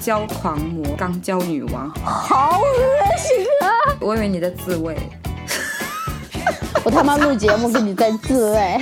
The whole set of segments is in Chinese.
交狂魔、钢交女王，好恶心啊！我以为你在自慰。我他妈录节目跟你在自慰。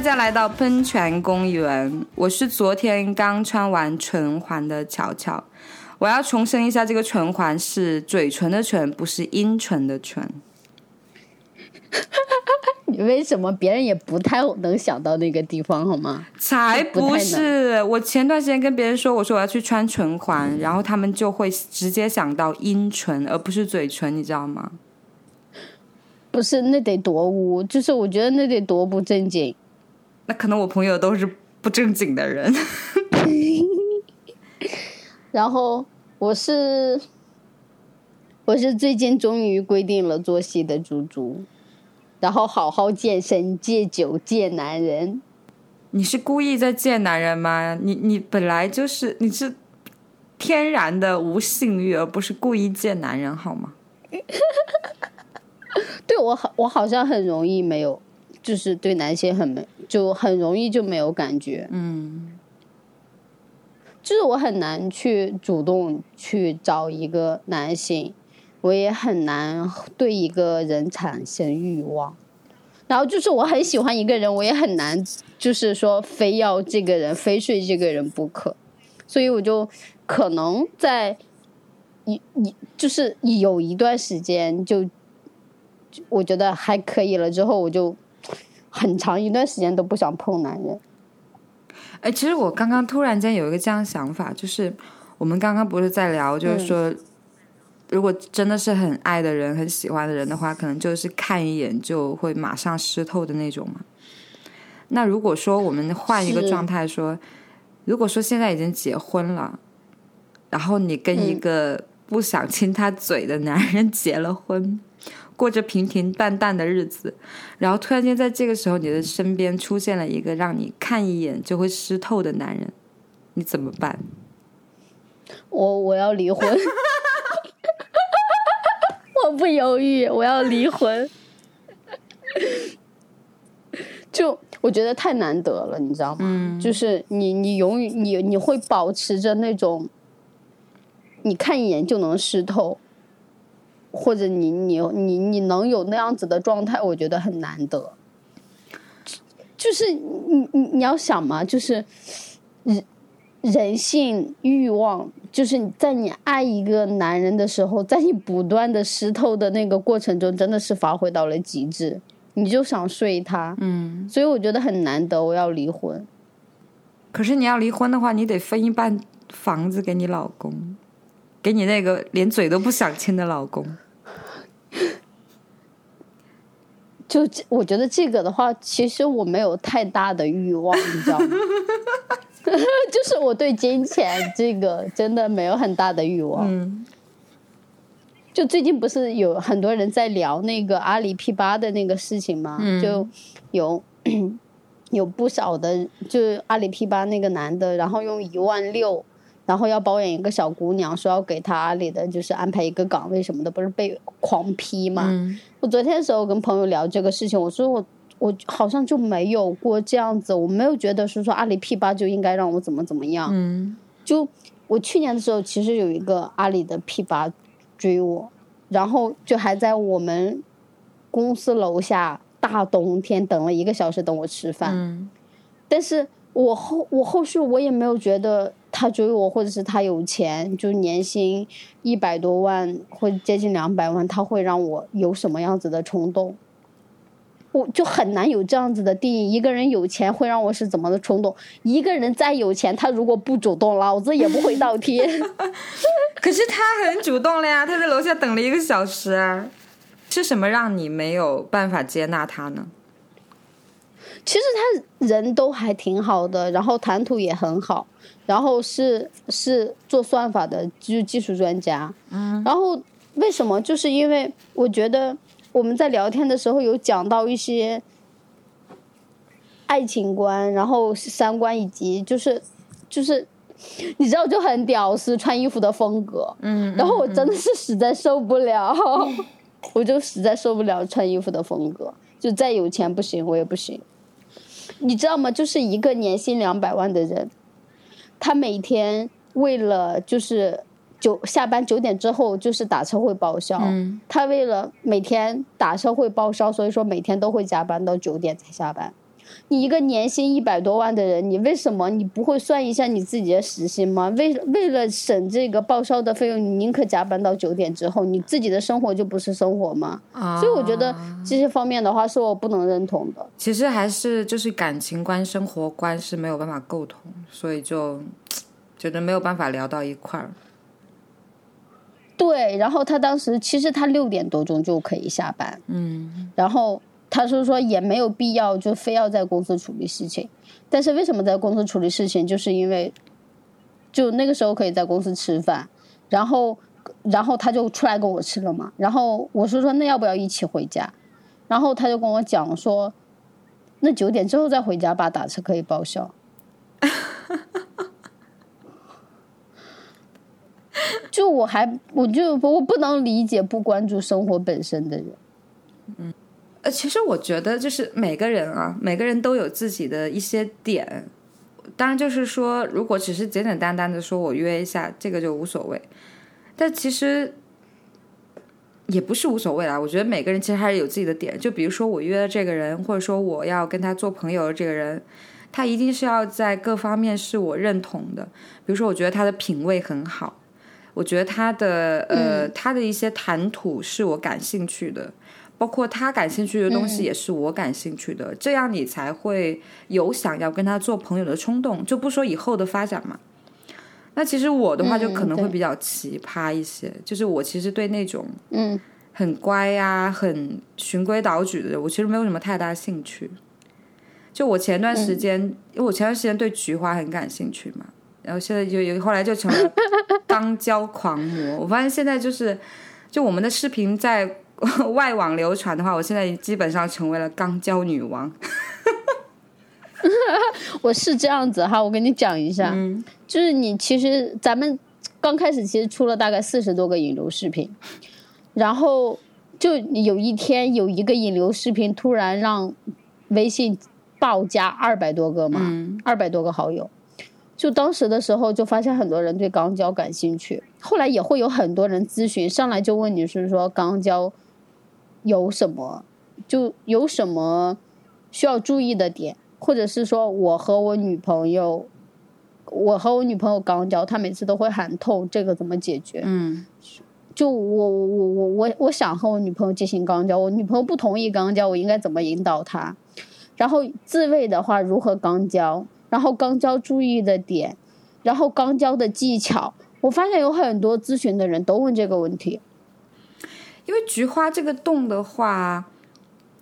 家来到喷泉公园，我是昨天刚穿完唇环的乔乔。我要重申一下，这个唇环是嘴唇的唇，不是阴唇的唇。你为什么别人也不太能想到那个地方，好吗？才不是！我前段时间跟别人说，我说我要去穿唇环，然后他们就会直接想到阴唇，而不是嘴唇，你知道吗？不是，那得多污，就是我觉得那得多不正经。那可能我朋友都是不正经的人。然后我是我是最近终于规定了作息的猪猪，然后好好健身、戒酒、戒男人。你是故意在戒男人吗？你你本来就是你是天然的无性欲，而不是故意戒男人，好吗？对我好，我好像很容易没有，就是对男性很没，就很容易就没有感觉。嗯，就是我很难去主动去找一个男性，我也很难对一个人产生欲望。然后就是我很喜欢一个人，我也很难，就是说非要这个人非睡这个人不可。所以我就可能在一一就是有一段时间就。我觉得还可以了，之后我就很长一段时间都不想碰男人。哎，其实我刚刚突然间有一个这样想法，就是我们刚刚不是在聊，就是说，如果真的是很爱的人、很喜欢的人的话，可能就是看一眼就会马上湿透的那种嘛。那如果说我们换一个状态说，如果说现在已经结婚了，然后你跟一个不想亲他嘴的男人结了婚。过着平平淡淡的日子，然后突然间在这个时候，你的身边出现了一个让你看一眼就会湿透的男人，你怎么办？我我要离婚，我不犹豫，我要离婚。就我觉得太难得了，你知道吗？就是你你永远你你会保持着那种，你看一眼就能湿透。或者你你你你能有那样子的状态，我觉得很难得。就是你你你要想嘛，就是人人性欲望，就是在你爱一个男人的时候，在你不断的湿透的那个过程中，真的是发挥到了极致，你就想睡他。嗯，所以我觉得很难得，我要离婚。可是你要离婚的话，你得分一半房子给你老公。给你那个连嘴都不想亲的老公，就我觉得这个的话，其实我没有太大的欲望，你知道吗？就是我对金钱这个真的没有很大的欲望。嗯。就最近不是有很多人在聊那个阿里 P 八的那个事情吗？就有 有不少的，就阿里 P 八那个男的，然后用一万六。然后要包养一个小姑娘，说要给她阿里的就是安排一个岗位什么的，不是被狂批吗？我昨天的时候跟朋友聊这个事情，我说我我好像就没有过这样子，我没有觉得是说阿里 P 八就应该让我怎么怎么样。嗯，就我去年的时候，其实有一个阿里的 P 八追我，然后就还在我们公司楼下大冬天等了一个小时等我吃饭。嗯，但是我后我后续我也没有觉得。他追我，或者是他有钱，就年薪一百多万或接近两百万，他会让我有什么样子的冲动？我就很难有这样子的定义。一个人有钱会让我是怎么的冲动？一个人再有钱，他如果不主动，老子也不会倒贴。可是他很主动了呀，他在楼下等了一个小时啊。是什么让你没有办法接纳他呢？其实他人都还挺好的，然后谈吐也很好，然后是是做算法的，就是技术专家。嗯。然后为什么？就是因为我觉得我们在聊天的时候有讲到一些爱情观，然后三观以及就是就是你知道就很屌丝穿衣服的风格。嗯。然后我真的是实在受不了。我就实在受不了穿衣服的风格，就再有钱不行，我也不行。你知道吗？就是一个年薪两百万的人，他每天为了就是九下班九点之后就是打车会报销，他为了每天打车会报销，所以说每天都会加班到九点才下班。你一个年薪一百多万的人，你为什么你不会算一下你自己的时薪吗？为为了省这个报销的费用，你宁可加班到九点之后，你自己的生活就不是生活吗？所以我觉得这些方面的话是我不能认同的。其实还是就是感情观、生活观是没有办法沟通，所以就觉得没有办法聊到一块儿。对，然后他当时其实他六点多钟就可以下班，嗯，然后。他是说也没有必要就非要在公司处理事情，但是为什么在公司处理事情？就是因为，就那个时候可以在公司吃饭，然后，然后他就出来跟我吃了嘛。然后我是说那要不要一起回家？然后他就跟我讲说，那九点之后再回家吧，打车可以报销。就我还我就我不能理解不关注生活本身的人，嗯。呃，其实我觉得就是每个人啊，每个人都有自己的一些点。当然，就是说，如果只是简简单单的说我约一下，这个就无所谓。但其实也不是无所谓啦。我觉得每个人其实还是有自己的点。就比如说我约的这个人，或者说我要跟他做朋友的这个人，他一定是要在各方面是我认同的。比如说，我觉得他的品味很好，我觉得他的呃他的一些谈吐是我感兴趣的。包括他感兴趣的东西也是我感兴趣的，这样你才会有想要跟他做朋友的冲动。就不说以后的发展嘛。那其实我的话就可能会比较奇葩一些，就是我其实对那种嗯很乖呀、很循规蹈矩的，我其实没有什么太大兴趣。就我前段时间，因为我前段时间对菊花很感兴趣嘛，然后现在就有后来就成了当 娇狂魔。我发现现在就是，就我们的视频在。外网流传的话，我现在基本上成为了钢胶女王。我是这样子哈，我跟你讲一下，就是你其实咱们刚开始其实出了大概四十多个引流视频，然后就有一天有一个引流视频突然让微信爆加二百多个嘛，二百多个好友。就当时的时候，就发现很多人对钢胶感兴趣，后来也会有很多人咨询，上来就问你是说钢胶。有什么就有什么需要注意的点，或者是说我和我女朋友，我和我女朋友刚交，她每次都会喊痛，这个怎么解决？嗯，就我我我我我想和我女朋友进行刚交，我女朋友不同意刚交，我应该怎么引导她？然后自慰的话如何刚交？然后刚交注意的点，然后刚交的技巧，我发现有很多咨询的人都问这个问题。因为菊花这个洞的话，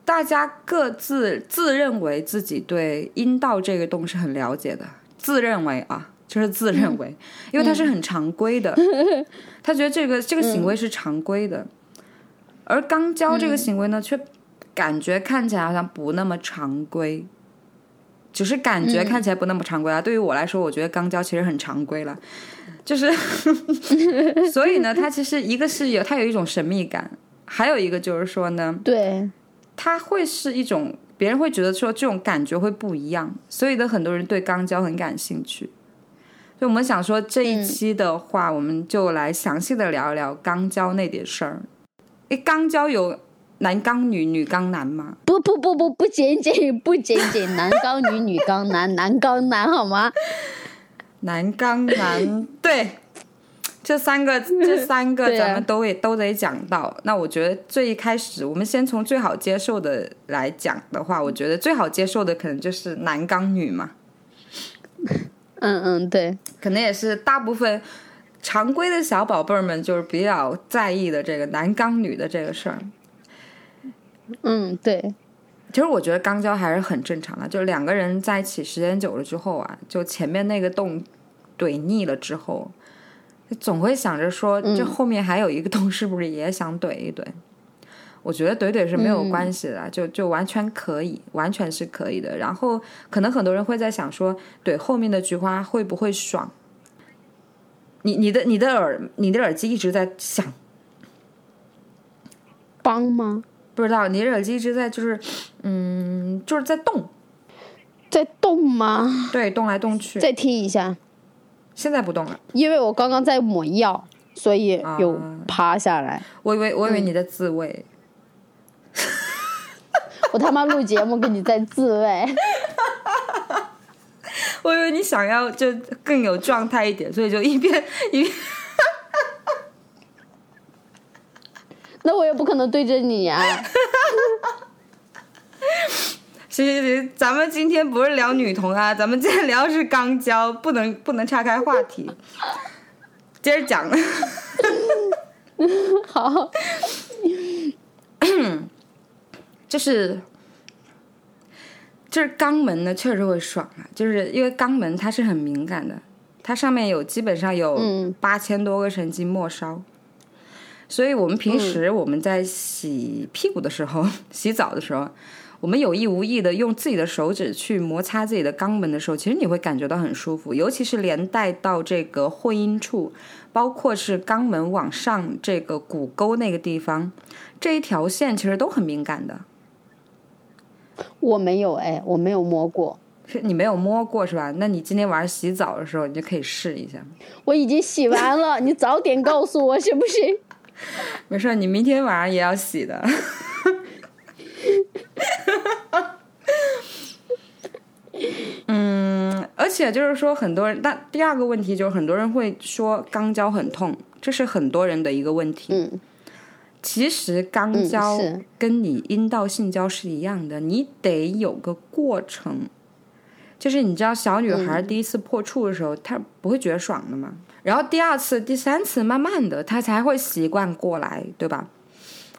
大家各自自认为自己对阴道这个洞是很了解的，自认为啊，就是自认为，因为它是很常规的，他觉得这个这个行为是常规的，而肛交这个行为呢，却感觉看起来好像不那么常规，只是感觉看起来不那么常规啊。对于我来说，我觉得肛交其实很常规了。就是，所以呢，它其实一个是有它有一种神秘感，还有一个就是说呢，对，它会是一种别人会觉得说这种感觉会不一样，所以呢，很多人对肛交很感兴趣。所以我们想说这一期的话，我们就来详细的聊一聊肛交那点事儿。诶，肛交有男刚女、女刚男吗？不不不不不仅仅不仅仅男刚女、女刚男、男刚男好吗？男刚男对，这三个，这三个咱们都得、都得讲到。那我觉得最一开始，我们先从最好接受的来讲的话，我觉得最好接受的可能就是男刚女嘛，嗯嗯，对，可能也是大部分常规的小宝贝儿们就是比较在意的这个男刚女的这个事儿。嗯对，其实我觉得肛交还是很正常的，就两个人在一起时间久了之后啊，就前面那个洞怼腻了之后，总会想着说，这后面还有一个洞，是不是也想怼一怼？我觉得怼怼是没有关系的，就就完全可以，完全是可以的。然后可能很多人会在想说，怼后面的菊花会不会爽？你你的你的耳你的耳机一直在响，帮吗？不知道你的耳机一直在就是嗯就是在动，在动吗？对，动来动去。再听一下，现在不动了，因为我刚刚在抹药，所以有啊趴下来。我以为我以为你在自慰，我他妈录节目跟你在自慰，我以为你想要就更有状态一点，所以就一边一边。那我也不可能对着你啊。行行行，咱们今天不是聊女同啊，咱们今天聊的是肛交，不能不能岔开话题。接着讲，好，就是就是肛门呢，确实会爽啊，就是因为肛门它是很敏感的，它上面有基本上有嗯八千多个神经末梢。所以我们平时我们在洗屁股的时候、洗澡的时候，我们有意无意的用自己的手指去摩擦自己的肛门的时候，其实你会感觉到很舒服，尤其是连带到这个会阴处，包括是肛门往上这个骨沟那个地方，这一条线其实都很敏感的。我没有哎，我没有摸过，是你没有摸过是吧？那你今天晚上洗澡的时候，你就可以试一下。我已经洗完了，你早点告诉我行不行？没事，你明天晚上也要洗的。嗯，而且就是说，很多人，但第二个问题就是很多人会说肛交很痛，这是很多人的一个问题。嗯，其实肛交跟你阴道性交是一样的，你得有个过程。就是你知道，小女孩第一次破处的时候，她不会觉得爽的嘛。然后第二次、第三次，慢慢的他才会习惯过来，对吧？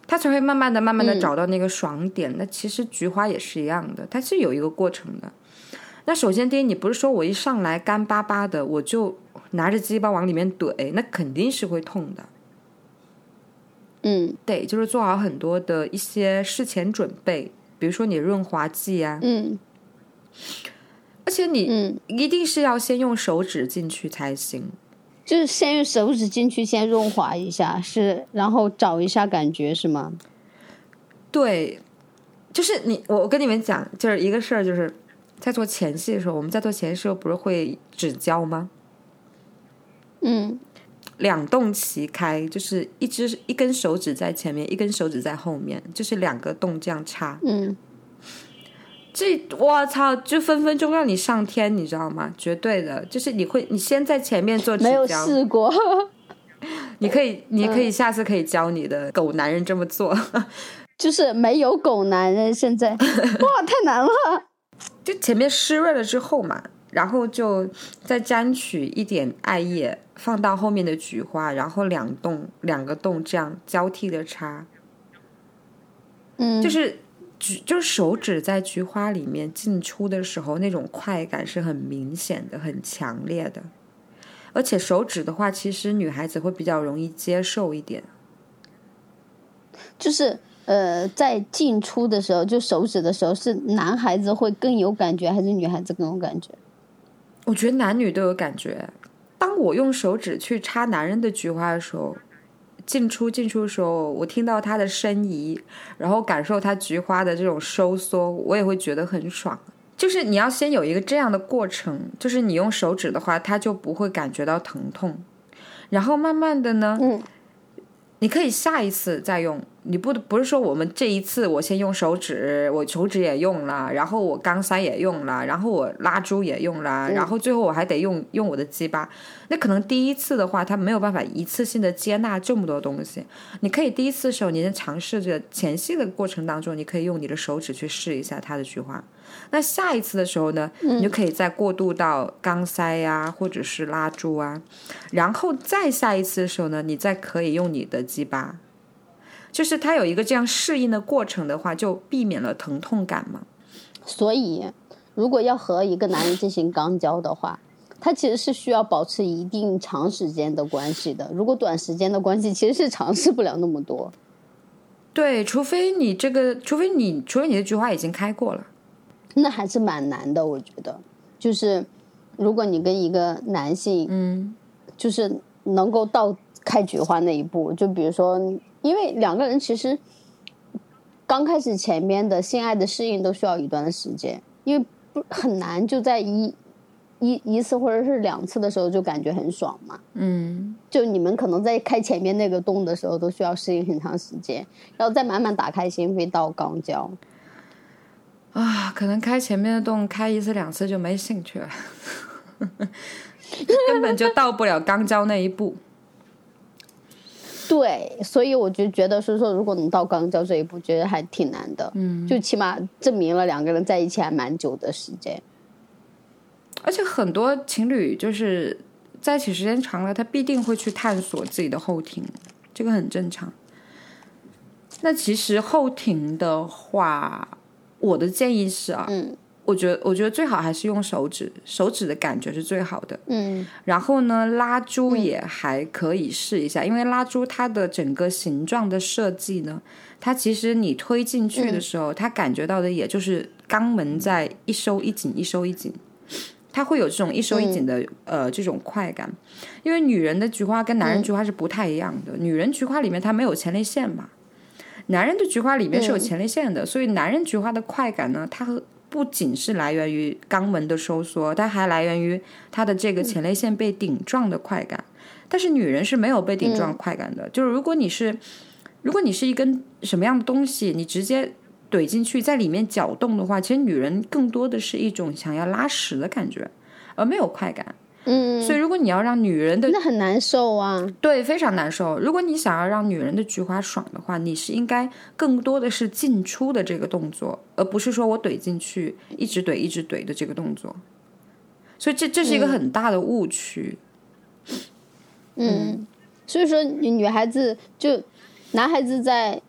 他才会慢慢的、慢慢的找到那个爽点。那其实菊花也是一样的，它是有一个过程的。那首先第一，你不是说我一上来干巴巴的，我就拿着鸡巴往里面怼，那肯定是会痛的。嗯对就是做好很多的一些事前准备，比如说你润滑剂啊，嗯而且你嗯，一定是要先用手指进去才行。就是先用手指进去，先润滑一下，是，然后找一下感觉是吗？对，就是你，我我跟你们讲，就是一个事儿，就是在做前戏的时候，我们在做前戏的时候不是会指交吗？嗯两洞齐开，就是一只一根手指在前面，一根手指在后面，就是两个洞这样插。嗯，这我操，就分分钟让你上天，你知道吗？绝对的，就是你会，你先在前面做指没有，试过，你可以，你可以下次可以教你的狗男人这么做，就是没有狗男人现在，哇，太难了。就前面湿润了之后嘛，然后就再沾取一点艾叶，放到后面的菊花，然后两洞两个洞这样交替的插，嗯，就是菊就是手指在菊花里面进出的时候，那种快感是很明显的、很强烈的。而且手指的话，其实女孩子会比较容易接受一点。就是呃，在进出的时候，就手指的时候，是男孩子会更有感觉，还是女孩子更有感觉？我觉得男女都有感觉。当我用手指去插男人的菊花的时候，进出进出的时候，我听到它的呻吟，然后感受它菊花的这种收缩，我也会觉得很爽。就是你要先有一个这样的过程，就是你用手指的话，它就不会感觉到疼痛，然后慢慢的呢，你可以下一次再用，你不不是说我们这一次我先用手指，我手指也用了，然后我钢塞也用了，然后我拉珠也用了，然后最后我还得用用我的鸡巴。那可能第一次的话，他没有办法一次性的接纳这么多东西。你可以第一次的时候，你先尝试着前戏的过程当中，你可以用你的手指去试一下它的菊花。那下一次的时候呢，你就可以再过渡到钢塞呀，或者是拉珠啊，然后再下一次的时候呢，你再可以用你的鸡巴，就是它有一个这样适应的过程的话，就避免了疼痛感嘛。所以，如果要和一个男人进行肛交的话，他其实是需要保持一定长时间的关系的。如果短时间的关系，其实是尝试不了那么多。对，除非你这个，除非你，除非你的菊花已经开过了。那还是蛮难的，我觉得，就是如果你跟一个男性，嗯，就是能够到开菊花那一步，就比如说，因为两个人其实刚开始前面的性爱的适应都需要一段的时间，因为不很难就在一一一次或者是两次的时候就感觉很爽嘛，嗯，就你们可能在开前面那个洞的时候都需要适应很长时间，然后再慢慢打开心扉到肛交。啊，可能开前面的洞开一次两次就没兴趣了，根本就到不了肛交那一步。对，所以我就觉得，是说如果能到肛交这一步，觉得还挺难的。嗯，就起码证明了两个人在一起还蛮久的时间。而且很多情侣就是在一起时间长了，他必定会去探索自己的后庭，这个很正常。那其实后庭的话。我的建议是啊，嗯，我觉得我觉得最好还是用手指，手指的感觉是最好的。嗯，然后呢，拉珠也还可以试一下，因为拉珠它的整个形状的设计呢，它其实你推进去的时候，它感觉到的也就是肛门在一收一紧，一收一紧，它会有这种一收一紧的呃这种快感。因为女人的菊花跟男人菊花是不太一样的，女人菊花里面它没有前列腺嘛。男人的菊花里面是有前列腺的，所以男人菊花的快感呢，它不仅是来源于肛门的收缩，它还来源于它的这个前列腺被顶撞的快感。但是女人是没有被顶撞快感的，就是如果你是，如果你是一根什么样的东西，你直接怼进去在里面搅动的话，其实女人更多的是一种想要拉屎的感觉，而没有快感。嗯，所以如果你要让女人的那很难受啊，对，非常难受。如果你想要让女人的菊花爽的话，你是应该更多的是进出的这个动作，而不是说我怼进去一直怼一直怼的这个动作。所以这这是一个很大的误区。嗯，所以说女孩子就男孩子在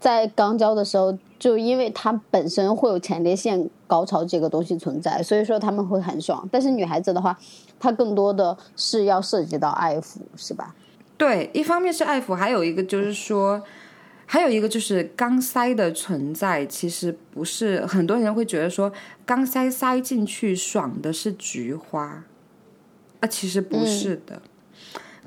在肛交的时候，就因为他本身会有前列腺高潮这个东西存在，所以说他们会很爽。但是女孩子的话，她更多的是要涉及到爱抚，是吧？对，一方面是爱抚，还有一个就是说，还有一个就是肛塞的存在，其实不是很多人会觉得说肛塞塞进去爽的是菊花，啊，其实不是的。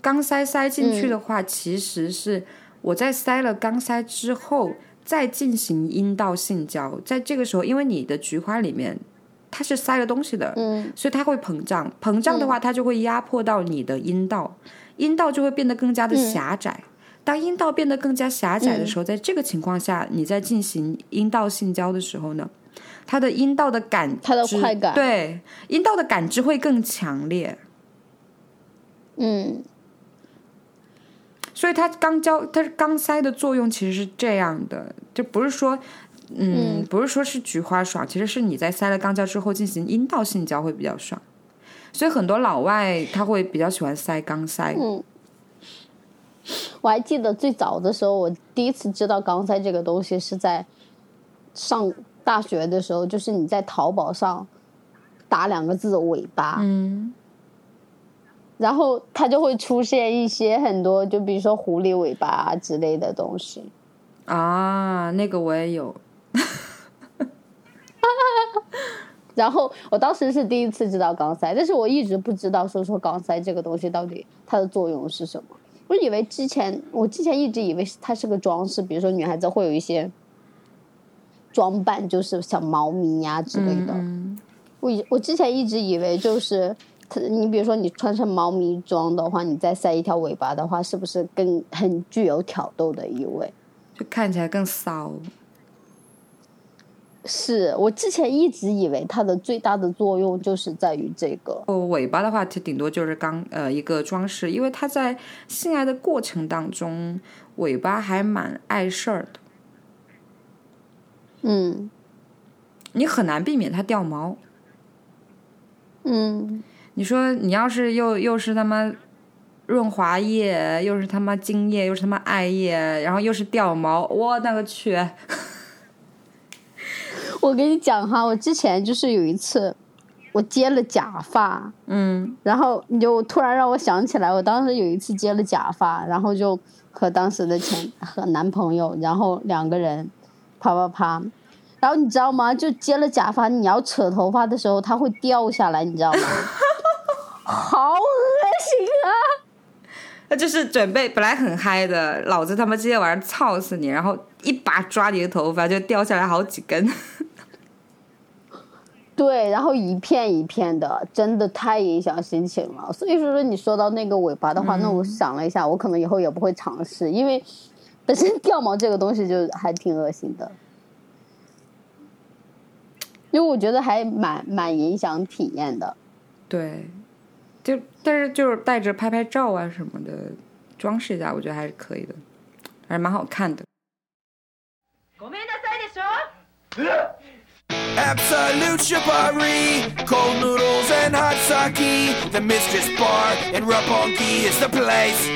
肛塞塞进去的话，其实是我在塞了肛塞之后再进行阴道性交，在这个时候，因为你的菊花里面它是塞了东西的，嗯，所以它会膨胀，膨胀的话，它就会压迫到你的阴道，阴道就会变得更加的狭窄。当阴道变得更加狭窄的时候，在这个情况下，你在进行阴道性交的时候呢，它的阴道的感，它的快感，对，阴道的感知会更强烈。嗯。所以它肛交，它是肛塞的作用，其实是这样的，就不是说，嗯，不是说是菊花爽，其实是你在塞了肛交之后进行阴道性交会比较爽。所以很多老外他会比较喜欢塞肛塞。嗯，我还记得最早的时候，我第一次知道肛塞这个东西是在上大学的时候，就是你在淘宝上打两个字“尾巴”，嗯。然后它就会出现一些很多，就比如说狐狸尾巴啊之类的东西。啊，那个我也有。然后我当时是第一次知道钢塞，但是我一直不知道说说钢塞这个东西到底它的作用是什么。我以为之前我之前一直以为它是个装饰，比如说女孩子会有一些装扮，就是小猫咪呀之类的。我我之前一直以为就是。它你比如说你穿上猫咪装的话，你再塞一条尾巴的话，是不是更很具有挑逗的意味？就看起来更骚。是我之前一直以为它的最大的作用就是在于这个。哦，尾巴的话，它顶多就是刚呃一个装饰，因为它在性爱的过程当中，尾巴还蛮碍事儿的。嗯你很难避免它掉毛。嗯，你说你要是又又是他妈润滑液，又是他妈精液，又是他妈艾叶，然后又是掉毛，我那个去！我跟你讲哈，我之前就是有一次，我接了假发，嗯然后你就突然让我想起来，我当时有一次接了假发，然后就和当时的前和男朋友，然后两个人啪啪啪，然后你知道吗？就接了假发，你要扯头发的时候，它会掉下来，你知道吗？好恶心啊！那就是准备本来很嗨的，老子他妈今天晚上操死你，然后一把抓你的头发就掉下来好几根。对，然后一片一片的，真的太影响心情了。所以说说你说到那个尾巴的话，那我想了一下，我可能以后也不会尝试，因为本身掉毛这个东西就还挺恶心的，因为我觉得还蛮蛮影响体验的。对，就但是就是带着拍拍照啊什么的，装饰一下，我觉得还是可以的，还是蛮好看的。ごめんなさいでしょ Absolute shibari, cold noodles and hot sake. The Mistress Bar in Roppongi is the place.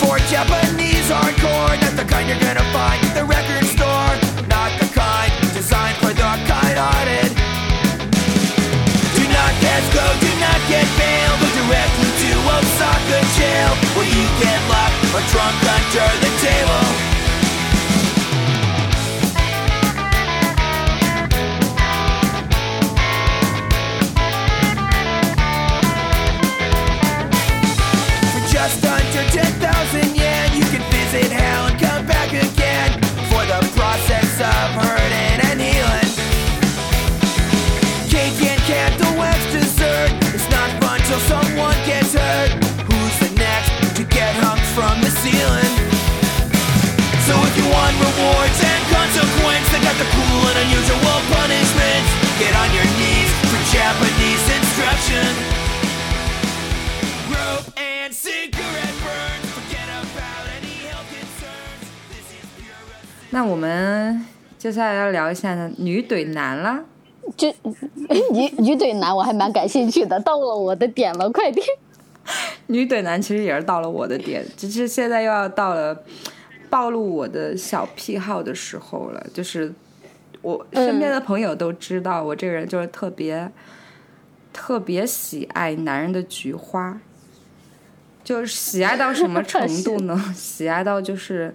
For Japanese hardcore, not the kind you're gonna find at the record store. Not the kind designed for the kind-hearted. Get go, do not get bail. Go directly to Osaka jail, where you get locked or drunk under the table. Just under 10,000 rewards and consequence, they got the cool and unusual punishments. Get on your knees for Japanese instruction. Rope and cigarette burns. Forget about any health concerns. This is pure. 那我们接下来要聊一下呢女怼男了。就女女怼男，我还蛮感兴趣的，到了我的点了，快点。女怼男其实也是到了我的点，只是现在又要到了暴露我的小癖好的时候了。就是我身边的朋友都知道，我这个人就是特别特别喜爱男人的菊花，就是喜爱到什么程度呢？喜爱到就是。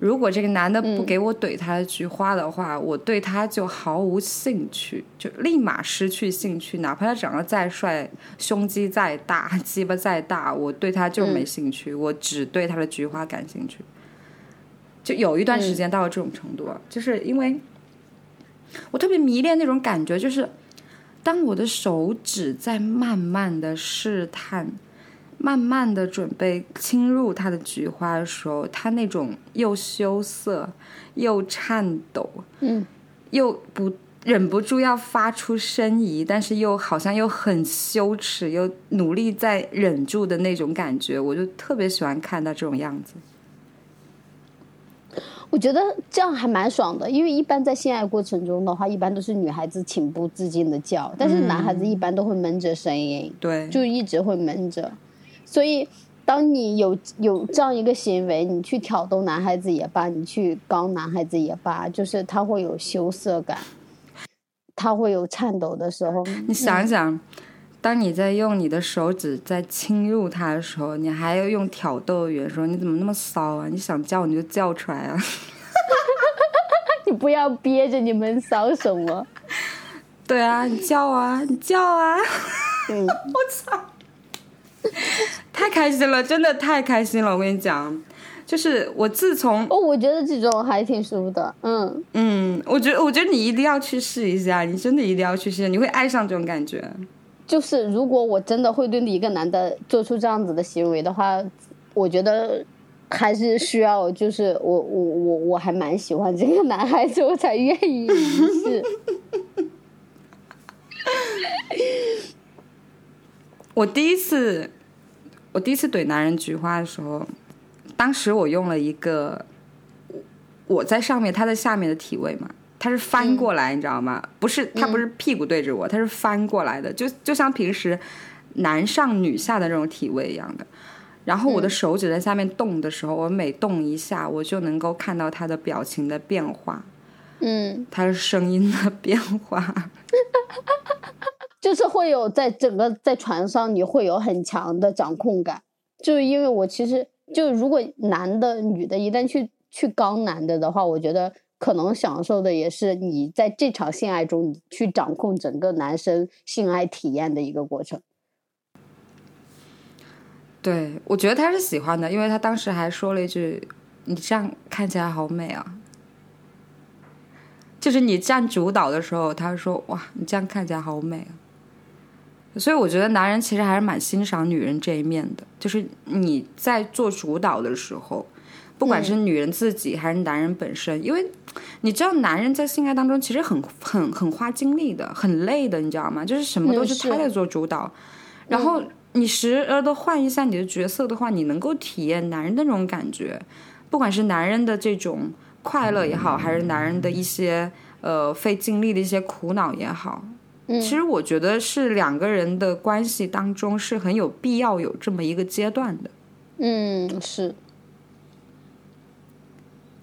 如果这个男的不给我怼他的菊花的话，我对他就毫无兴趣，就立马失去兴趣。哪怕他长得再帅，胸肌再大，鸡巴再大，我对他就没兴趣。我只对他的菊花感兴趣。就有一段时间到了这种程度，啊，就是因为我特别迷恋那种感觉，就是当我的手指在慢慢的试探。慢慢的准备侵入他的菊花的时候，他那种又羞涩又颤抖，嗯，又不忍不住要发出呻吟，但是又好像又很羞耻，又努力在忍住的那种感觉，我就特别喜欢看到这种样子。我觉得这样还蛮爽的，因为一般在性爱过程中的话，一般都是女孩子情不自禁的叫，但是男孩子一般都会闷着声音，对，就一直会闷着。所以，当你有有这样一个行为，你去挑逗男孩子也罢，你去刚男孩子也罢，就是他会有羞涩感，他会有颤抖的时候。你想想，当你在用你的手指在侵入他的时候，你还要用挑逗语言说：“你怎么那么骚啊？你想叫你就叫出来啊！” 你不要憋着，你们骚什么？对啊，你叫啊，你叫啊！嗯，我操！太开心了，真的太开心了！我跟你讲，就是我自从哦，我觉得这种还挺舒服的，嗯，嗯，我觉得我觉得你一定要去试一下，你真的一定要去试，你会爱上这种感觉。就是如果我真的会对一个男的做出这样子的行为的话，我觉得还是需要，就是我我我我还蛮喜欢这个男孩子，我才愿意一试。我第一次，我第一次怼男人菊花的时候，当时我用了一个我在上面，他在下面的体位嘛，他是翻过来，你知道吗？不是，他不是屁股对着我，他是翻过来的，就就像平时男上女下的这种体位一样的。然后我的手指在下面动的时候，我每动一下，我就能够看到他的表情的变化，嗯，他的声音的变化。就是会有在整个在船上，你会有很强的掌控感，就是因为我其实就如果男的女的一旦去去刚男的的话，我觉得可能享受的也是你在这场性爱中你去掌控整个男生性爱体验的一个过程。对，我觉得他是喜欢的，因为他当时还说了一句：“你这样看起来好美啊。”就是你占主导的时候，他说：“哇，你这样看起来好美啊。”所以我觉得男人其实还是蛮欣赏女人这一面的，就是你在做主导的时候，不管是女人自己还是男人本身，因为你知道男人在性爱当中其实很很很花精力的，很累的，你知道吗？就是什么都是他在做主导，然后你时而的换一下你的角色的话，你能够体验男人的那种感觉，不管是男人的这种快乐也好，还是男人的一些呃费精力的一些苦恼也好。其实我觉得是两个人的关系当中是很有必要有这么一个阶段的。嗯，是。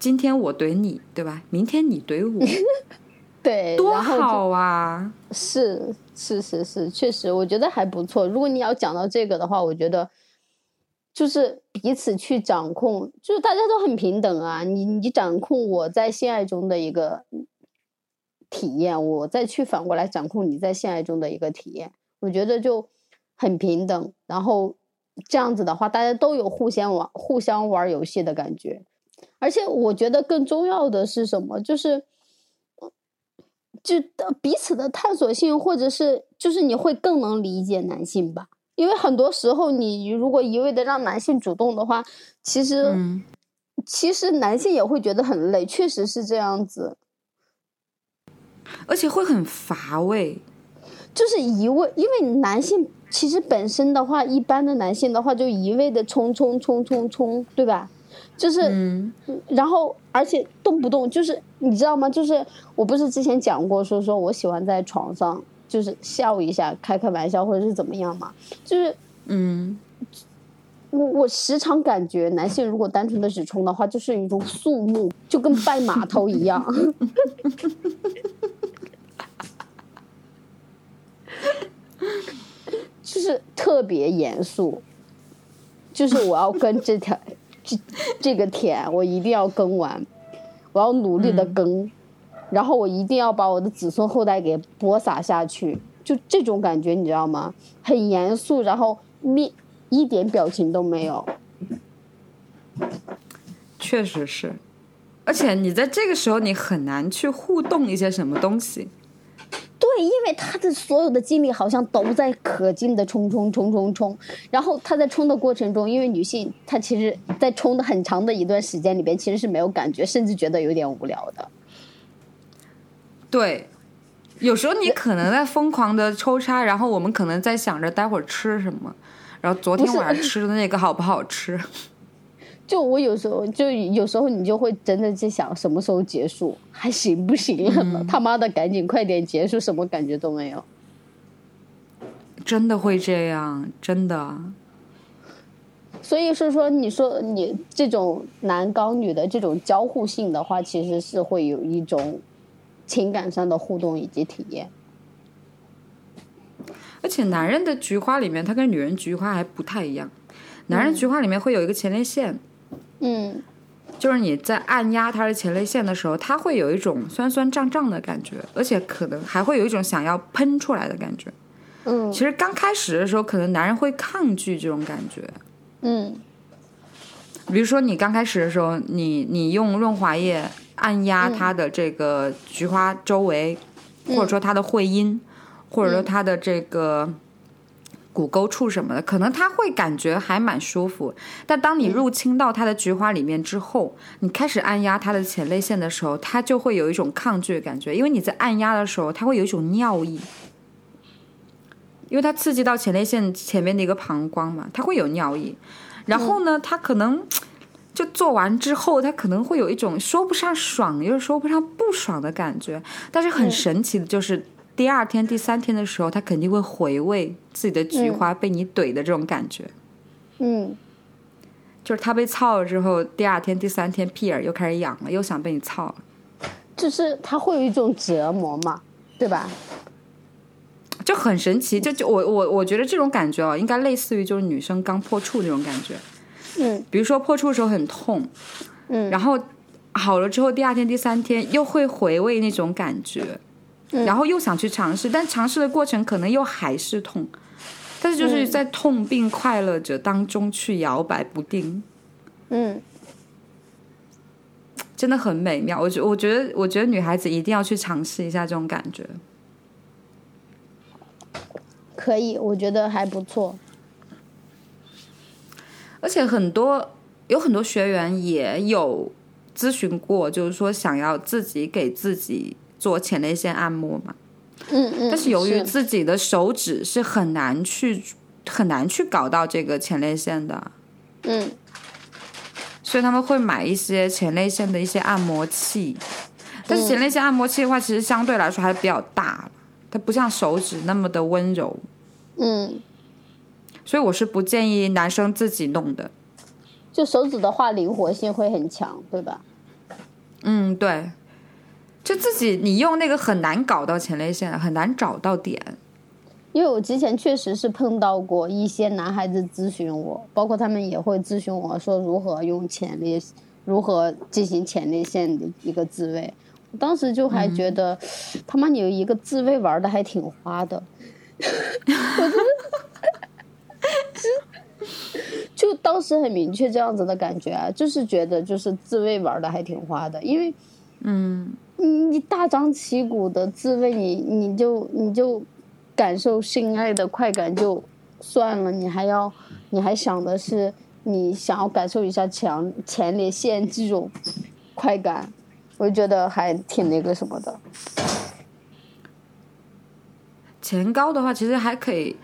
今天我怼你，对吧？明天你怼我，对，多好啊！是是是是，确实，我觉得还不错。如果你要讲到这个的话，我觉得就是彼此去掌控，就是大家都很平等啊。你你掌控我在性爱中的一个。体验，我再去反过来掌控你在性爱中的一个体验，我觉得就很平等。然后这样子的话，大家都有互相玩、互相玩游戏的感觉。而且我觉得更重要的是什么？就是就彼此的探索性，或者是就是你会更能理解男性吧。因为很多时候，你如果一味的让男性主动的话，其实其实男性也会觉得很累，确实是这样子。而且会很乏味，就是一味，因为男性其实本身的话，一般的男性的话就一味的冲冲冲冲冲，对吧？就是，然后而且动不动就是你知道吗？就是我不是之前讲过说说我喜欢在床上就是笑一下，开开玩笑或者是怎么样嘛？就是，嗯，我我时常感觉男性如果单纯的只冲的话，就是一种肃穆，就跟拜码头一样。就是特别严肃，就是我要跟这条这 这个田，我一定要耕完，我要努力的耕，然后我一定要把我的子孙后代给播撒下去，就这种感觉，你知道吗？很严肃，然后面一点表情都没有。确实是，而且你在这个时候，你很难去互动一些什么东西。对，因为他的所有的精力好像都在可劲的冲冲冲冲冲，然后他在冲的过程中，因为女性她其实，在冲的很长的一段时间里边，其实是没有感觉，甚至觉得有点无聊的。对，有时候你可能在疯狂的抽插，然后我们可能在想着待会儿吃什么，然后昨天晚上吃的那个好不好吃。就我有时候，就有时候你就会真的在想什么时候结束，还行不行了？他妈的，赶紧快点结束，什么感觉都没有。真的会这样，真的。所以是说，你说你这种男刚女的这种交互性的话，其实是会有一种情感上的互动以及体验。而且男人的菊花里面，它跟女人菊花还不太一样。男人菊花里面会有一个前列腺。嗯，就是你在按压它的前列腺的时候，它会有一种酸酸胀胀的感觉，而且可能还会有一种想要喷出来的感觉。嗯，其实刚开始的时候，可能男人会抗拒这种感觉。嗯，比如说你刚开始的时候，你你用润滑液按压它的这个菊花周围，或者说它的会阴，或者说它的这个骨沟处什么的，可能它会感觉还蛮舒服。但当你入侵到它的菊花里面之后，你开始按压它的前列腺的时候，它就会有一种抗拒的感觉，因为你在按压的时候，它会有一种尿意。因为它刺激到前列腺前面的一个膀胱嘛，它会有尿意。然后呢，它可能就做完之后，它可能会有一种说不上爽，又说不上不爽的感觉。但是很神奇的就是，第二天、第三天的时候，他肯定会回味自己的菊花被你怼的这种感觉。嗯就是他被操了之后，第二天、第三天屁眼又开始痒了，又想被你操了。就是他会有一种折磨嘛，对吧？就很神奇，就就我我我觉得这种感觉哦，应该类似于就是女生刚破处那种感觉。嗯比如说破处的时候很痛，嗯然后好了之后，第二天、第三天又会回味那种感觉，嗯然后又想去尝试，但尝试的过程可能又还是痛，但是就是嗯在痛并快乐着当中去摇摆不定，嗯真的很美妙。我觉我觉得我觉得女孩子一定要去尝试一下这种感觉。可以，我觉得还不错。而且很多有很多学员也有咨询过，就是说想要自己给自己做前列腺按摩嘛，嗯嗯。但是由于自己的手指是很难去很难去搞到这个前列腺的，嗯所以他们会买一些前列腺的一些按摩器。但是前列腺按摩器的话，其实相对来说还是比较大，它不像手指那么的温柔，嗯，所以我是不建议男生自己弄的。就手指的话，灵活性会很强，对吧？嗯，对，就自己你用那个很难搞到前列腺，很难找到点。因为我之前确实是碰到过一些男孩子咨询我，包括他们也会咨询我说如何用前列，如何进行前列腺的一个自慰。我当时就还觉得，他妈你有一个自慰玩的还挺花的，我就就当时很明确这样子的感觉啊，就是觉得就是自慰玩的还挺花的，因为嗯，你你大张旗鼓的自慰，你你就你就感受性爱的快感就算了，你还要你还想的是你想要感受一下前前列腺这种快感，我就觉得还挺那个什么的。前高的话，其实还可以，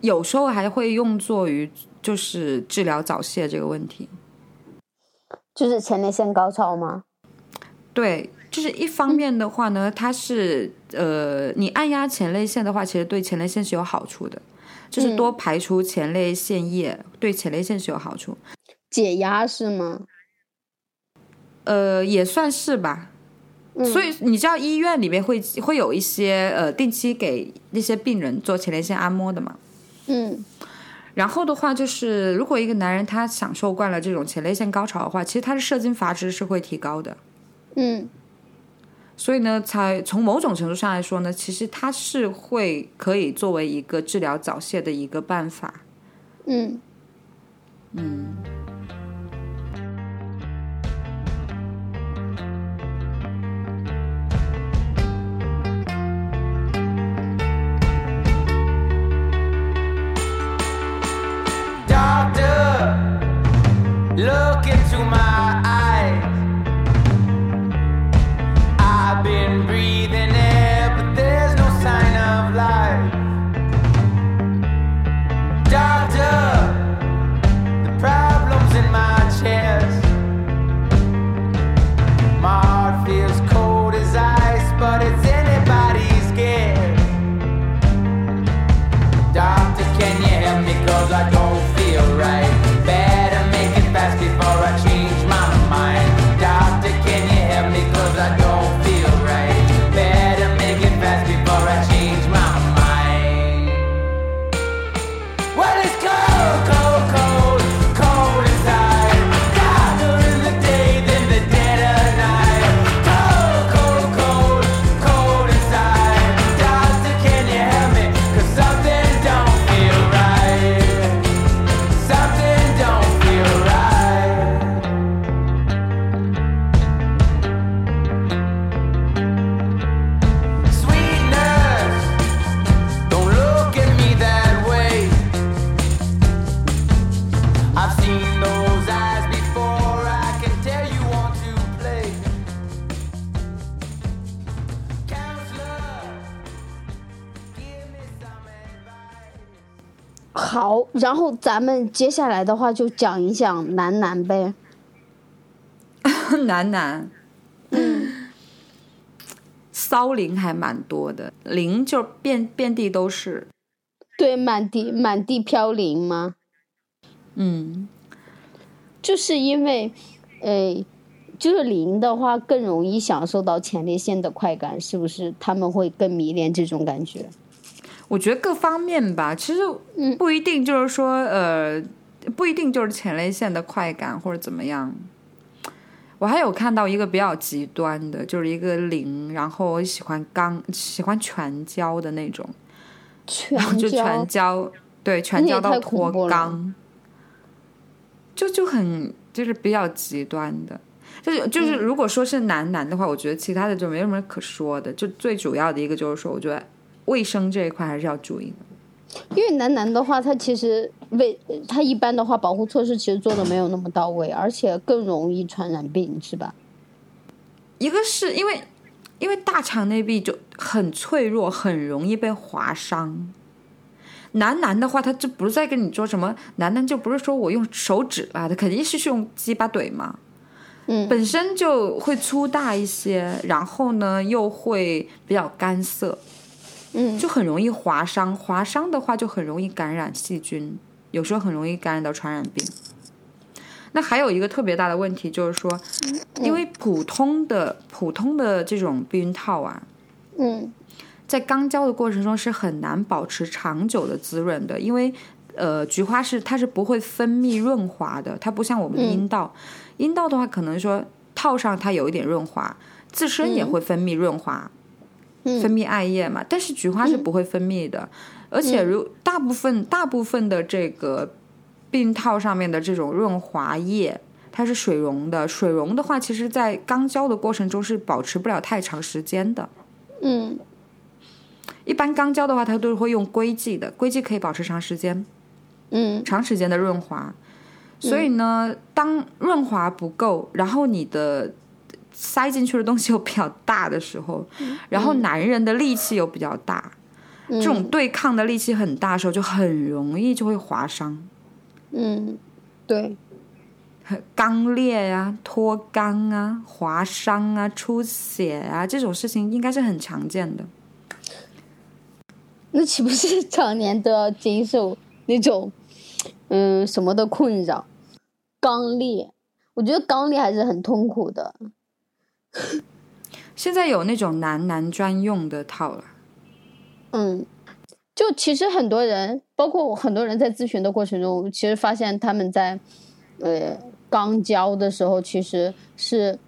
有时候还会用作于就是治疗早泄这个问题。就是前列腺高潮吗？对，就是一方面的话呢，它是呃，你按压前列腺的话，其实对前列腺是有好处的，就是多排出前列腺液，对前列腺是有好处。解压是吗？呃，也算是吧。所以你知道医院里面会会有一些呃定期给那些病人做前列腺按摩的嘛？嗯然后的话就是，如果一个男人他享受惯了这种前列腺高潮的话，其实他的射精阀值是会提高的。嗯所以呢，才从某种程度上来说呢，其实它是会可以作为一个治疗早泄的一个办法。嗯嗯，然后咱们接下来的话就讲一讲男男呗。男男，骚灵还蛮多的，灵就遍遍地都是。对，满地满地飘零吗？嗯，就是因为，呃，就是零的话更容易享受到前列腺的快感，是不是？他们会更迷恋这种感觉。我觉得各方面吧，其实不一定就是说，呃，不一定就是前列腺的快感或者怎么样。我还有看到一个比较极端的，就是一个零，然后喜欢刚喜欢全交的那种，然后就全交，对，全交到脱肛，就就很就是比较极端的，就是就是如果说是男男的话，我觉得其他的就没什么可说的，就最主要的一个就是说，我觉得卫生这一块还是要注意的。因为男男的话，他其实为他一般的话，保护措施其实做的没有那么到位，而且更容易传染病，是吧？一个是因为因为大肠内壁就很脆弱，很容易被划伤。男男的话，他就不是在跟你说什么，男男就不是说我用手指啊，他，肯定是用鸡巴怼嘛。嗯，本身就会粗大一些，然后呢又会比较干涩。嗯，就很容易划伤，划伤的话就很容易感染细菌，有时候很容易感染到传染病。那还有一个特别大的问题就是说，因为普通的普通的这种避孕套啊，嗯，在肛交的过程中是很难保持长久的滋润的，因为呃，菊花是它是不会分泌润滑的，它不像我们的阴道，阴道的话可能说套上它有一点润滑，自身也会分泌润滑。分泌艾叶嘛，但是菊花是不会分泌的，而且如大部分大部分的这个避孕套上面的这种润滑液，它是水溶的，水溶的话，其实在刚交的过程中是保持不了太长时间的。嗯，一般刚交的话，它都是会用硅剂的，硅剂可以保持长时间，嗯，长时间的润滑。所以呢，当润滑不够，然后你的。塞进去的东西又比较大的时候，然后男人的力气又比较大，这种对抗的力气很大的时候，就很容易就会划伤。嗯，对，肛裂呀、脱肛啊、划伤啊、出血啊，这种事情应该是很常见的。那岂不是常年都要经受那种嗯什么的困扰？肛裂，我觉得肛裂还是很痛苦的。现在有那种男男专用的套了，嗯，就其实很多人，包括很多人在咨询的过程中，其实发现他们在呃刚交的时候，其实是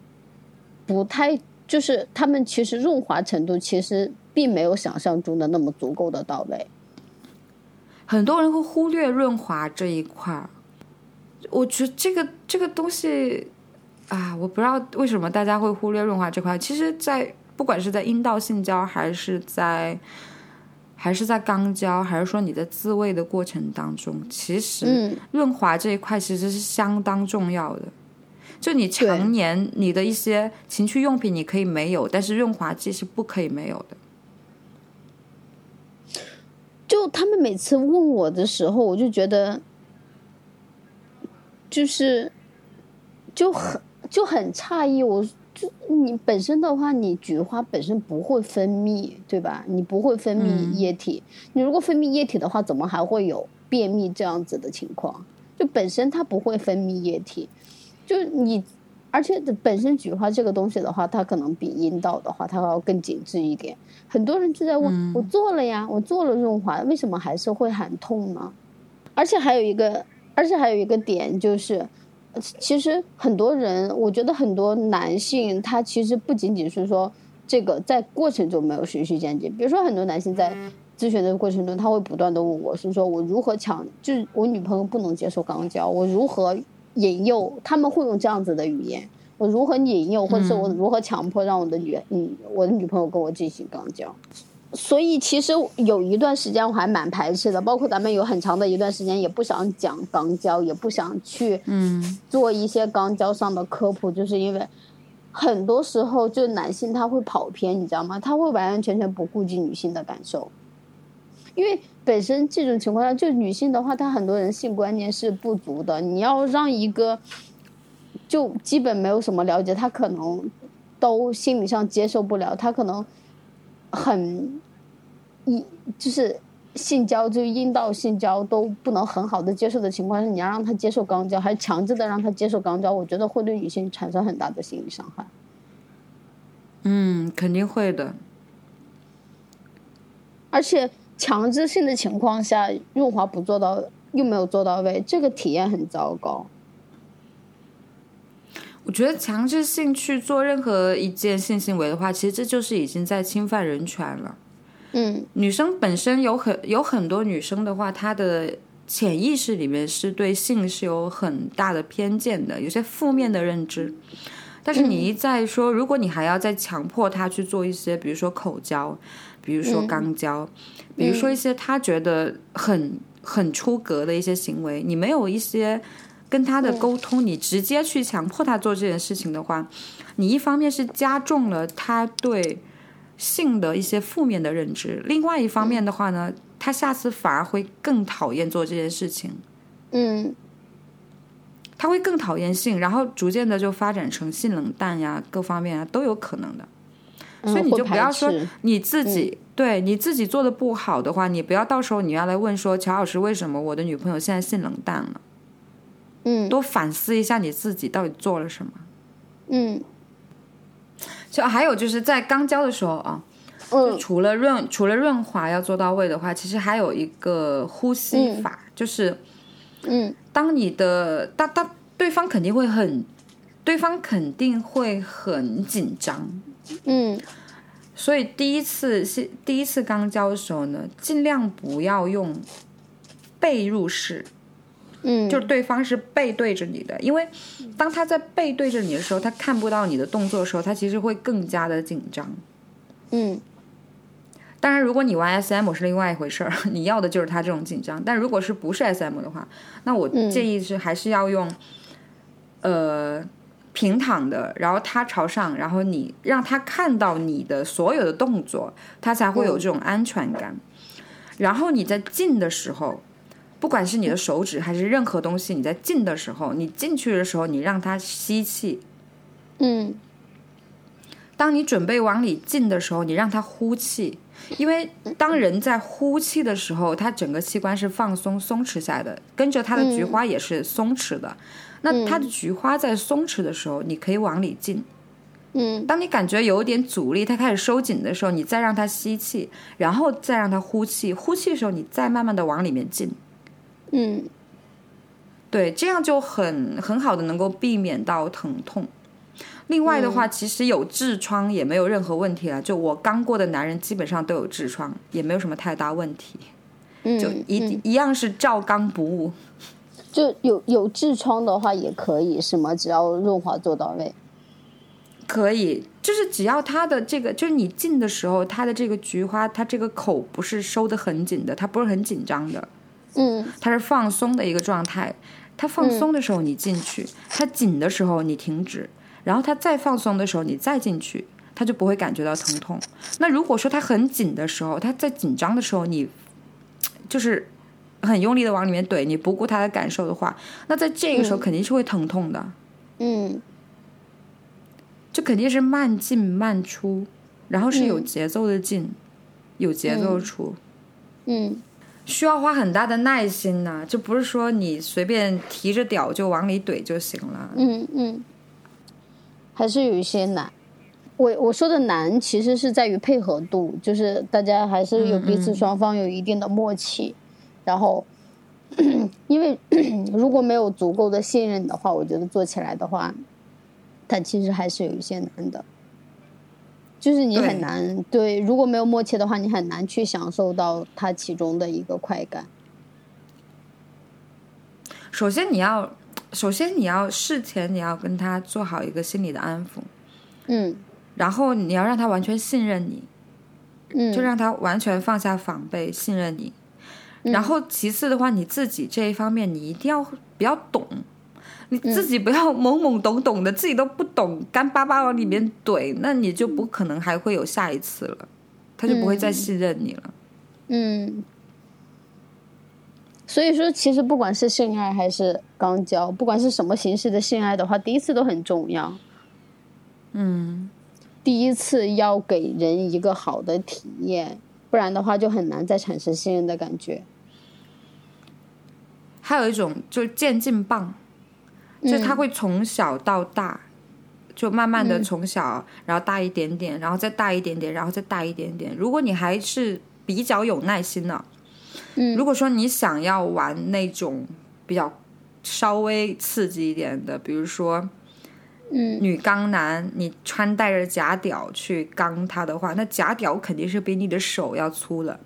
不太，就是他们其实润滑程度其实并没有想象中的那么足够的到位。很多人会忽略润滑这一块儿，我觉得这个这个东西。啊，我不知道为什么大家会忽略润滑这块。其实，在不管是在阴道性交，还是在还是在肛交，还是说你的自慰的过程当中，其实润滑这一块其实是相当重要的。就你常年你的一些情趣用品你可以没有，但是润滑剂是不可以没有的。就他们每次问我的时候，我就觉得就是就很。就很诧异，我就你本身的话，你菊花本身不会分泌，对吧？你不会分泌液体，你如果分泌液体的话，怎么还会有便秘这样子的情况？就本身它不会分泌液体，就你，而且本身菊花这个东西的话，它可能比阴道的话，它要更紧致一点。很多人就在问，我做了呀，我做了润滑，为什么还是会很痛呢？而且还有一个，而且还有一个点就是。其实很多人，我觉得很多男性，他其实不仅仅是说这个在过程中没有循序渐进。比如说，很多男性在咨询的过程中，他会不断的问我，是说我如何强，就是我女朋友不能接受肛交，我如何引诱？他们会用这样子的语言，我如何引诱，或者是我如何强迫让我的女，嗯，我的女朋友跟我进行肛交？所以其实有一段时间我还蛮排斥的，包括咱们有很长的一段时间也不想讲肛交，也不想去嗯做一些肛交上的科普，就是因为很多时候就男性他会跑偏，你知道吗？他会完完全全不顾及女性的感受。因为本身这种情况下，就女性的话，她很多人性观念是不足的。你要让一个就基本没有什么了解，他可能都心理上接受不了，他可能很一就是性交就阴道性交都不能很好的接受的情况下，你要让他接受肛交，还强制的让他接受肛交，我觉得会对女性产生很大的心理伤害。嗯，肯定会的。而且强制性的情况下，润滑不做到，又没有做到位，这个体验很糟糕。我觉得强制性去做任何一件性行为的话，其实这就是已经在侵犯人权了。嗯女生本身有很有很多女生的话，她的潜意识里面是对性是有很大的偏见的，有些负面的认知。但是你一再说，如果你还要再强迫她去做一些，比如说口交，比如说肛交，比如说一些她觉得很很出格的一些行为，你没有一些跟他的沟通，你直接去强迫他做这件事情的话，你一方面是加重了他对性的一些负面的认知，另外一方面的话呢，他下次反而会更讨厌做这件事情。嗯。他会更讨厌性，然后逐渐的就发展成性冷淡呀，各方面啊都有可能的。嗯，所以你就不要说你自己、对你自己做的不好的话，你不要到时候你要来问说乔老师为什么我的女朋友现在性冷淡了，嗯。多反思一下你自己到底做了什么。嗯。就还有就是在刚交的时候啊，就嗯除了润除了润滑要做到位的话，其实还有一个呼吸法，就是嗯。当你的当当对方肯定会很，对方肯定会很紧张，嗯。所以第一次是第一次刚交的时候呢，尽量不要用背入式，嗯，就是对方是背对着你的，因为当他在背对着你的时候，他看不到你的动作的时候，他其实会更加的紧张。嗯当然，如果你玩 SM 是另外一回事儿，你要的就是他这种紧张。但如果是不是 SM 的话，那我建议是还是要用，呃，平躺的，然后他朝上，然后你让他看到你的所有的动作，他才会有这种安全感。然后你在进的时候，不管是你的手指还是任何东西，你在进的时候，你进去的时候，你让它吸气，嗯当你准备往里进的时候，你让它呼气，因为当人在呼气的时候，它整个器官是放松、松弛下来的，跟着它的菊花也是松弛的。那它的菊花在松弛的时候，你可以往里进。嗯当你感觉有点阻力，它开始收紧的时候，你再让它吸气，然后再让它呼气。呼气的时候，你再慢慢的往里面进。嗯对，这样就很很好的能够避免到疼痛。另外的话，其实有痔疮也没有任何问题了。就我刚过的男人基本上都有痔疮，也没有什么太大问题，嗯，就一、嗯一样是照刚不误。就有有痔疮的话也可以是吗？只要润滑做到位。可以，就是只要它的这个，就是你进的时候，它的这个菊花，它这个口不是收的很紧的，它不是很紧张的，嗯它是放松的一个状态。它放松的时候你进去，它紧的时候你停止，然后它再放松的时候你再进去，它就不会感觉到疼痛。那如果说它很紧的时候，它在紧张的时候，你就是很用力的往里面怼，你不顾它的感受的话，那在这个时候肯定是会疼痛的。嗯就肯定是慢进慢出，然后是有嗯节奏的进，有节奏的出，嗯需要花很大的耐心呐、就不是说你随便提着屌就往里怼就行了。嗯嗯，还是有一些难。我我说的难，其实是在于配合度，就是大家还是有彼此双方有一定的默契，然后，因为 如果没有足够的信任的话，我觉得做起来的话，它其实还是有一些难的。就是你很难对，如果没有默契的话，你很难去享受到它其中的一个快感。首先你要，首先你要事前你要跟他做好一个心理的安抚，嗯然后你要让他完全信任你，嗯，就让他完全放下防备，信任你。嗯然后其次的话，你自己这一方面你一定要比较懂，你嗯自己不要懵懵懂懂的，自己都不懂，干巴巴往里面怼，那你就不可能还会有下一次了，他就不会再信任你了。嗯，所以说，其实不管是性爱还是肛交，不管是什么形式的性爱的话，第一次都很重要。嗯，第一次要给人一个好的体验，不然的话就很难再产生信任的感觉。还有一种就是渐进棒，就是它会从小到大，就慢慢的嗯从小，然后大一点点，然后再大一点点，然后再大一点点。如果你还是比较有耐心的，嗯如果说你想要玩那种比较稍微刺激一点的，比如说嗯女刚男，你穿戴着假屌去刚他的话，那假屌肯定是比你的手要粗的。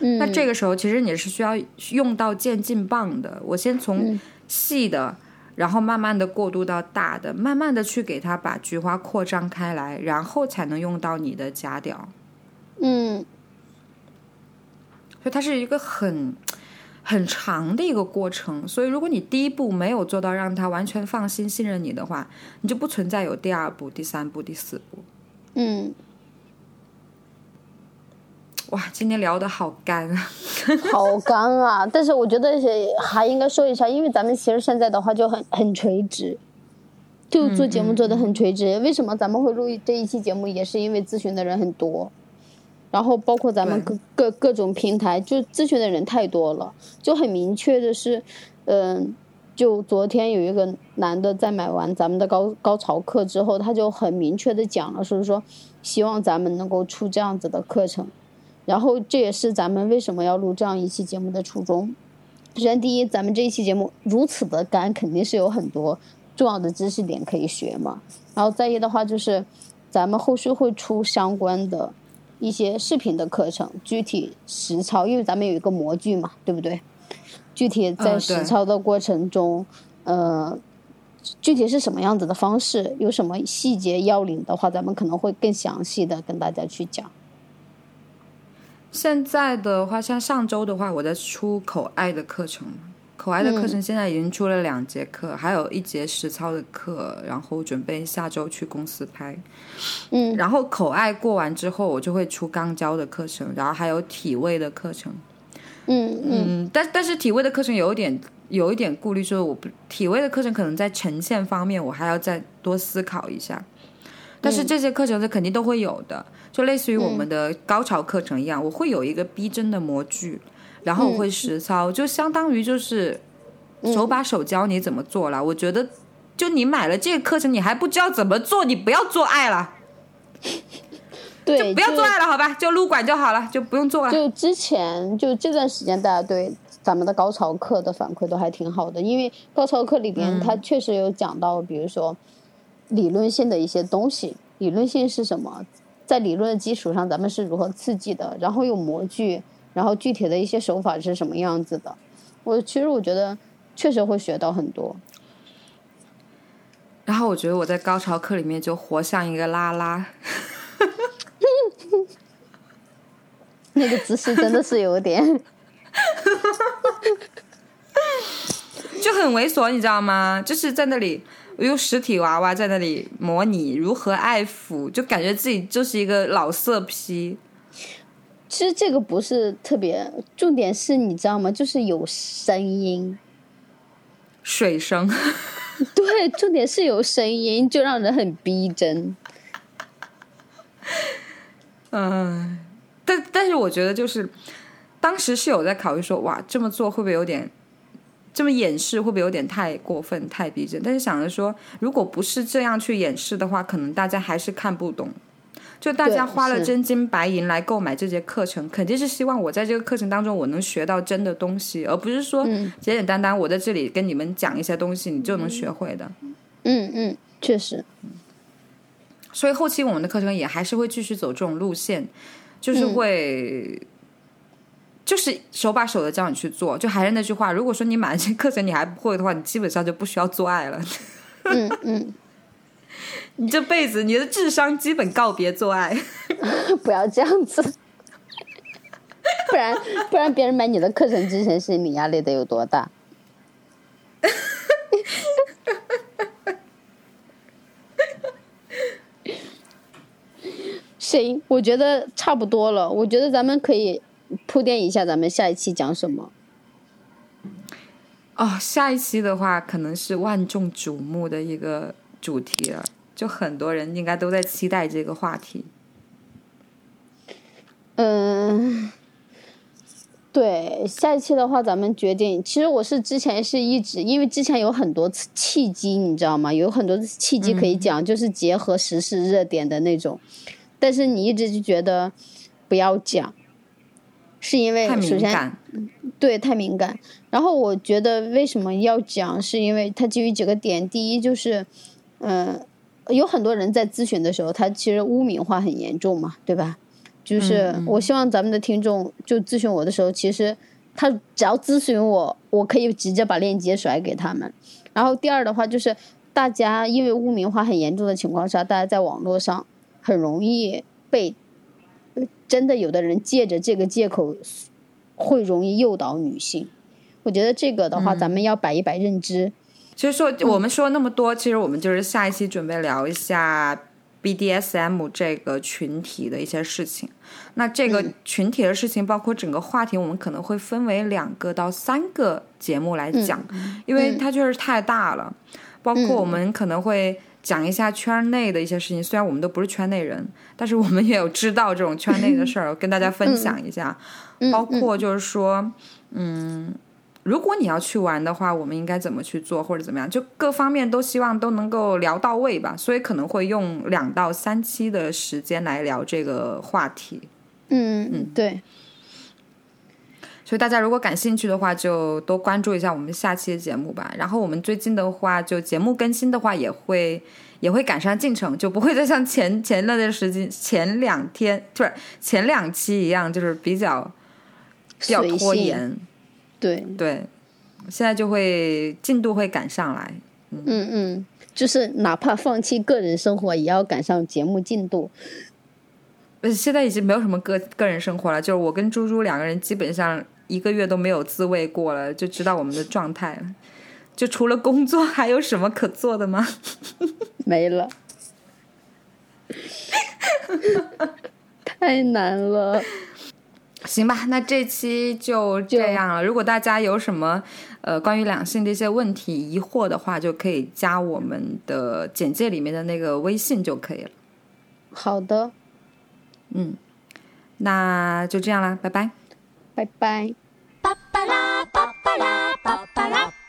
嗯，那这个时候其实你是需要用到渐进棒的。我先从嗯细的，然后慢慢的过渡到大的，慢慢的去给它把菊花扩张开来，然后才能用到你的假屌。嗯所以它是一个很很长的一个过程。所以如果你第一步没有做到让他完全放心信任你的话，你就不存在有第二步、第三步、第四步。嗯，哇，今天聊的好干啊！好干啊！但是我觉得是还应该说一下，因为咱们其实现在的话就很很垂直，就做节目做的很垂直。为什么咱们会录这一期节目，也是因为咨询的人很多，然后包括咱们各各各种平台，就咨询的人太多了，就很明确的是，嗯、就昨天有一个男的在买完咱们的高高潮课之后，他就很明确的讲了，所以说希望咱们能够出这样子的课程。然后这也是咱们为什么要录这样一期节目的初衷。首先，第一，咱们这一期节目如此的干，肯定是有很多重要的知识点可以学嘛。然后再一的话，就是咱们后续会出相关的一些视频的课程，具体实操，因为咱们有一个模具嘛，对不对？具体在实操的过程中，呃，具体是什么样子的方式，有什么细节要领的话，咱们可能会更详细的跟大家去讲。现在的话，像上周的话，我在出口爱的课程，口爱的课程现在已经出了两节课，还有一节实操的课，然后准备下周去公司拍。嗯然后口爱过完之后，我就会出肛交的课程，然后还有体位的课程。嗯嗯嗯，但但是体位的课程有一点有一点顾虑，就是我不体位的课程可能在呈现方面，我还要再多思考一下。但是这些课程是肯定都会有的，就类似于我们的高潮课程一样，我会有一个逼真的模具，然后我会实操，就相当于就是手把手教你怎么做了。我觉得，就你买了这个课程，你还不知道怎么做，你不要做爱了，对，不要做爱了，好吧，就撸管就好了，就不用做了。就之前就这段时间，大家对咱们的高潮课的反馈都还挺好的，因为高潮课里边它确实有讲到，比如说理论性的一些东西。理论性是什么？在理论的基础上，咱们是如何刺激的？然后有模具，然后具体的一些手法是什么样子的？我其实我觉得确实会学到很多。然后我觉得我在高潮课里面就活像一个拉拉，那个姿势真的是有点，就很猥琐，你知道吗？就是在那里用实体娃娃在那里模拟如何爱抚，就感觉自己就是一个老色批。其实这个不是特别，重点是你知道吗？就是有声音。水声，对，重点是有声音，就让人很逼真。嗯，但但是我觉得就是当时是有在考虑说，哇，这么做会不会有点，这么演示会不会有点太过分、太逼真？但是想着说，如果不是这样去演示的话，可能大家还是看不懂。就大家花了真金白银来购买这节课程，肯定是希望我在这个课程当中我能学到真的东西，而不是说嗯简简单单我在这里跟你们讲一些东西，你就能学会的。嗯嗯，确实，所以后期我们的课程也还是会继续走这种路线，就是嗯会，就是手把手的教你去做。就还是那句话，如果说你买了这课程你还不会的话，你基本上就不需要做爱了。嗯嗯，你这辈子你的智商基本告别做爱。不要这样子，不然不然别人买你的课程之前心理压力得有多大？行，我觉得差不多了。我觉得咱们可以铺垫一下，咱们下一期讲什么？哦，下一期的话可能是万众瞩目的一个主题了，就很多人应该都在期待这个话题。嗯，对，下一期的话，咱们决定。其实我是之前是一直，因为之前有很多次契机，你知道吗？有很多次契机可以讲，就是结合时事热点的那种。但是你一直就觉得不要讲，是因为首先敏感，对，太敏感。然后我觉得为什么要讲，是因为它基于几个点。第一就是，嗯、有很多人在咨询的时候，他其实污名化很严重嘛，对吧？就是我希望咱们的听众就咨询我的时候，其实他只要咨询我，我可以直接把链接甩给他们。然后第二的话就是，大家因为污名化很严重的情况下，大家在网络上很容易被真的有的人借着这个借口会容易诱导女性。我觉得这个的话，咱们要摆一摆认知。其实说我们说那么多，其实我们就是下一期准备聊一下 BDSM 这个群体的一些事情。那这个群体的事情，包括整个话题，我们可能会分为两个到三个节目来讲，因为它确实太大了。包括我们可能会讲一下圈内的一些事情，虽然我们都不是圈内人，但是我们也有知道这种圈内的事儿，跟大家分享一下。包括就是说，嗯，如果你要去玩的话，我们应该怎么去做，或者怎么样，就各方面都希望都能够聊到位吧。所以可能会用两到三期的时间来聊这个话题。嗯嗯，对，所以大家如果感兴趣的话，就多关注一下我们下期的节目吧。然后我们最近的话，就节目更新的话，也会也会赶上进程，就不会再像前前那段时间前两天不是前两期一样，就是比较比较拖延。对，对，现在就会进度会赶上来。嗯嗯，就是哪怕放弃个人生活，也要赶上节目进度。呃，现在已经没有什么个个人生活了，就是我跟猪猪两个人基本上一个月都没有自慰过了，就知道我们的状态了。就除了工作，还有什么可做的吗？没了，太难了。行吧，那这期就这样了。如果大家有什么呃关于两性的一些问题疑惑的话，就可以加我们的简介里面的那个微信就可以了。好的，嗯，那就这样啦，拜拜。拜拜。巴巴拉巴巴拉巴巴拉。